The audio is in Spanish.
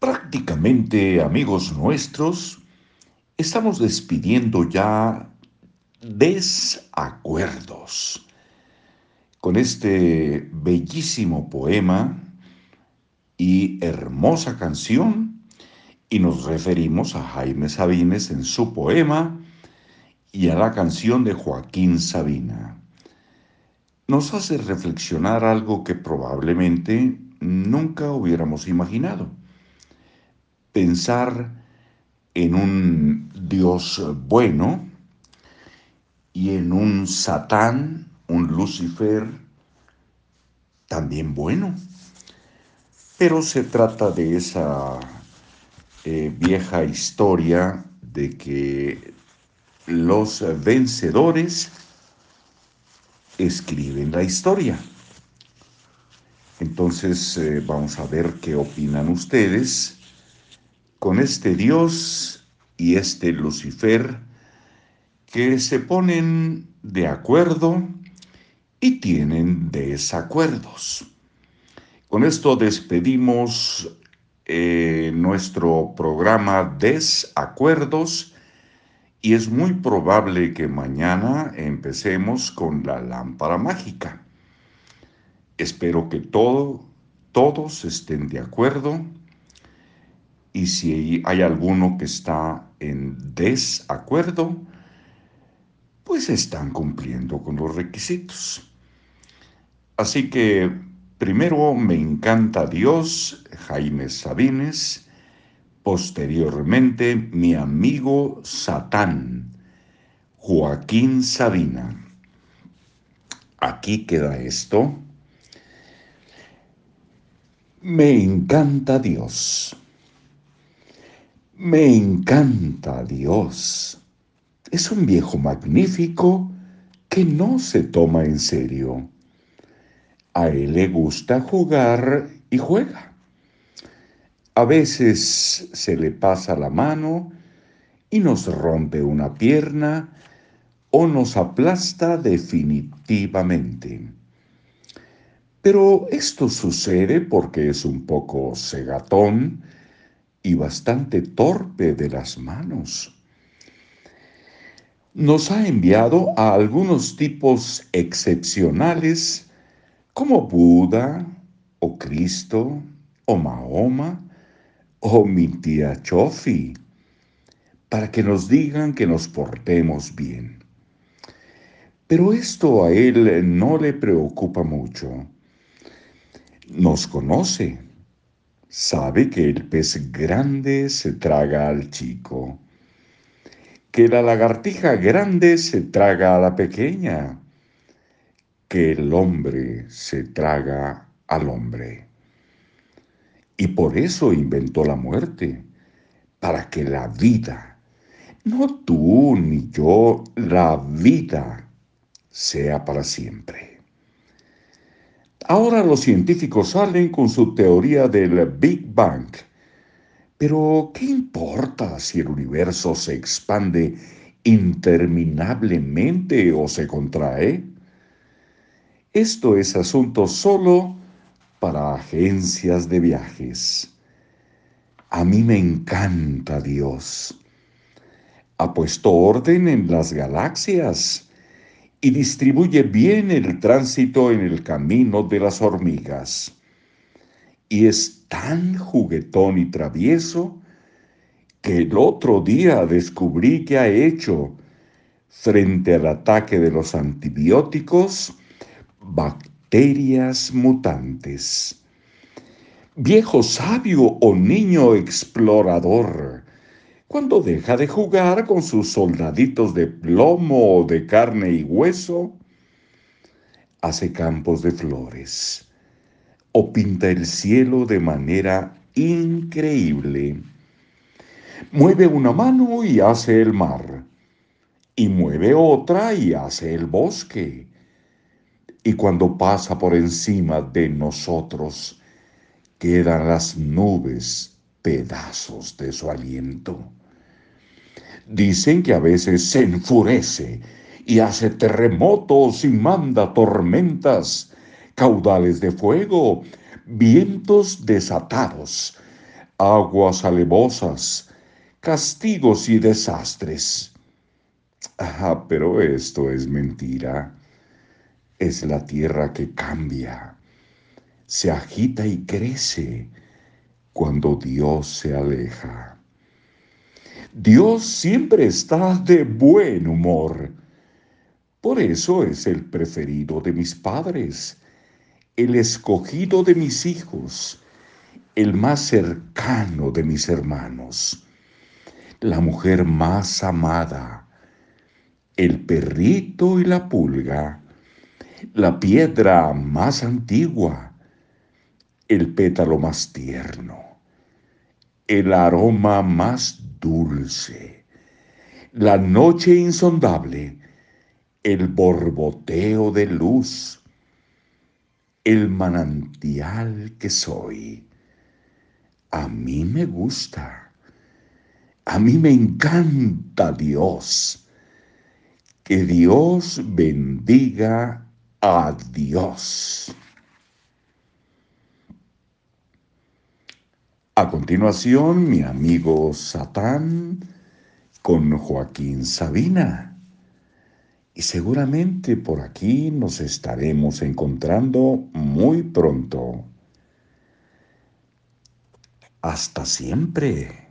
Prácticamente, amigos nuestros, estamos despidiendo ya desacuerdos con este bellísimo poema y hermosa canción y nos referimos a Jaime Sabines en su poema y a la canción de Joaquín Sabina. Nos hace reflexionar algo que probablemente nunca hubiéramos imaginado pensar en un Dios bueno y en un Satán, un Lucifer, también bueno. Pero se trata de esa eh, vieja historia de que los vencedores escriben la historia. Entonces eh, vamos a ver qué opinan ustedes con este Dios y este Lucifer que se ponen de acuerdo y tienen desacuerdos. Con esto despedimos eh, nuestro programa Desacuerdos y es muy probable que mañana empecemos con la lámpara mágica. Espero que todo, todos estén de acuerdo y si hay alguno que está en desacuerdo, pues están cumpliendo con los requisitos. Así que primero me encanta Dios, Jaime Sabines, posteriormente mi amigo Satán, Joaquín Sabina. Aquí queda esto. Me encanta Dios. Me encanta Dios. Es un viejo magnífico que no se toma en serio. A él le gusta jugar y juega. A veces se le pasa la mano y nos rompe una pierna o nos aplasta definitivamente. Pero esto sucede porque es un poco cegatón, y bastante torpe de las manos. Nos ha enviado a algunos tipos excepcionales como Buda o Cristo o Mahoma o mi tía Chofi para que nos digan que nos portemos bien. Pero esto a él no le preocupa mucho. Nos conoce sabe que el pez grande se traga al chico, que la lagartija grande se traga a la pequeña, que el hombre se traga al hombre. Y por eso inventó la muerte, para que la vida, no tú ni yo, la vida sea para siempre. Ahora los científicos salen con su teoría del Big Bang. Pero, ¿qué importa si el universo se expande interminablemente o se contrae? Esto es asunto solo para agencias de viajes. A mí me encanta Dios. Ha puesto orden en las galaxias y distribuye bien el tránsito en el camino de las hormigas. Y es tan juguetón y travieso que el otro día descubrí que ha hecho, frente al ataque de los antibióticos, bacterias mutantes. Viejo sabio o niño explorador, cuando deja de jugar con sus soldaditos de plomo o de carne y hueso, hace campos de flores o pinta el cielo de manera increíble. Mueve una mano y hace el mar, y mueve otra y hace el bosque. Y cuando pasa por encima de nosotros, quedan las nubes pedazos de su aliento. Dicen que a veces se enfurece y hace terremotos y manda tormentas, caudales de fuego, vientos desatados, aguas alevosas, castigos y desastres. Ah, pero esto es mentira. Es la tierra que cambia, se agita y crece cuando Dios se aleja. Dios siempre está de buen humor. Por eso es el preferido de mis padres, el escogido de mis hijos, el más cercano de mis hermanos, la mujer más amada, el perrito y la pulga, la piedra más antigua, el pétalo más tierno, el aroma más dulce, la noche insondable, el borboteo de luz, el manantial que soy. A mí me gusta, a mí me encanta Dios. Que Dios bendiga a Dios. A continuación, mi amigo Satán con Joaquín Sabina. Y seguramente por aquí nos estaremos encontrando muy pronto. Hasta siempre.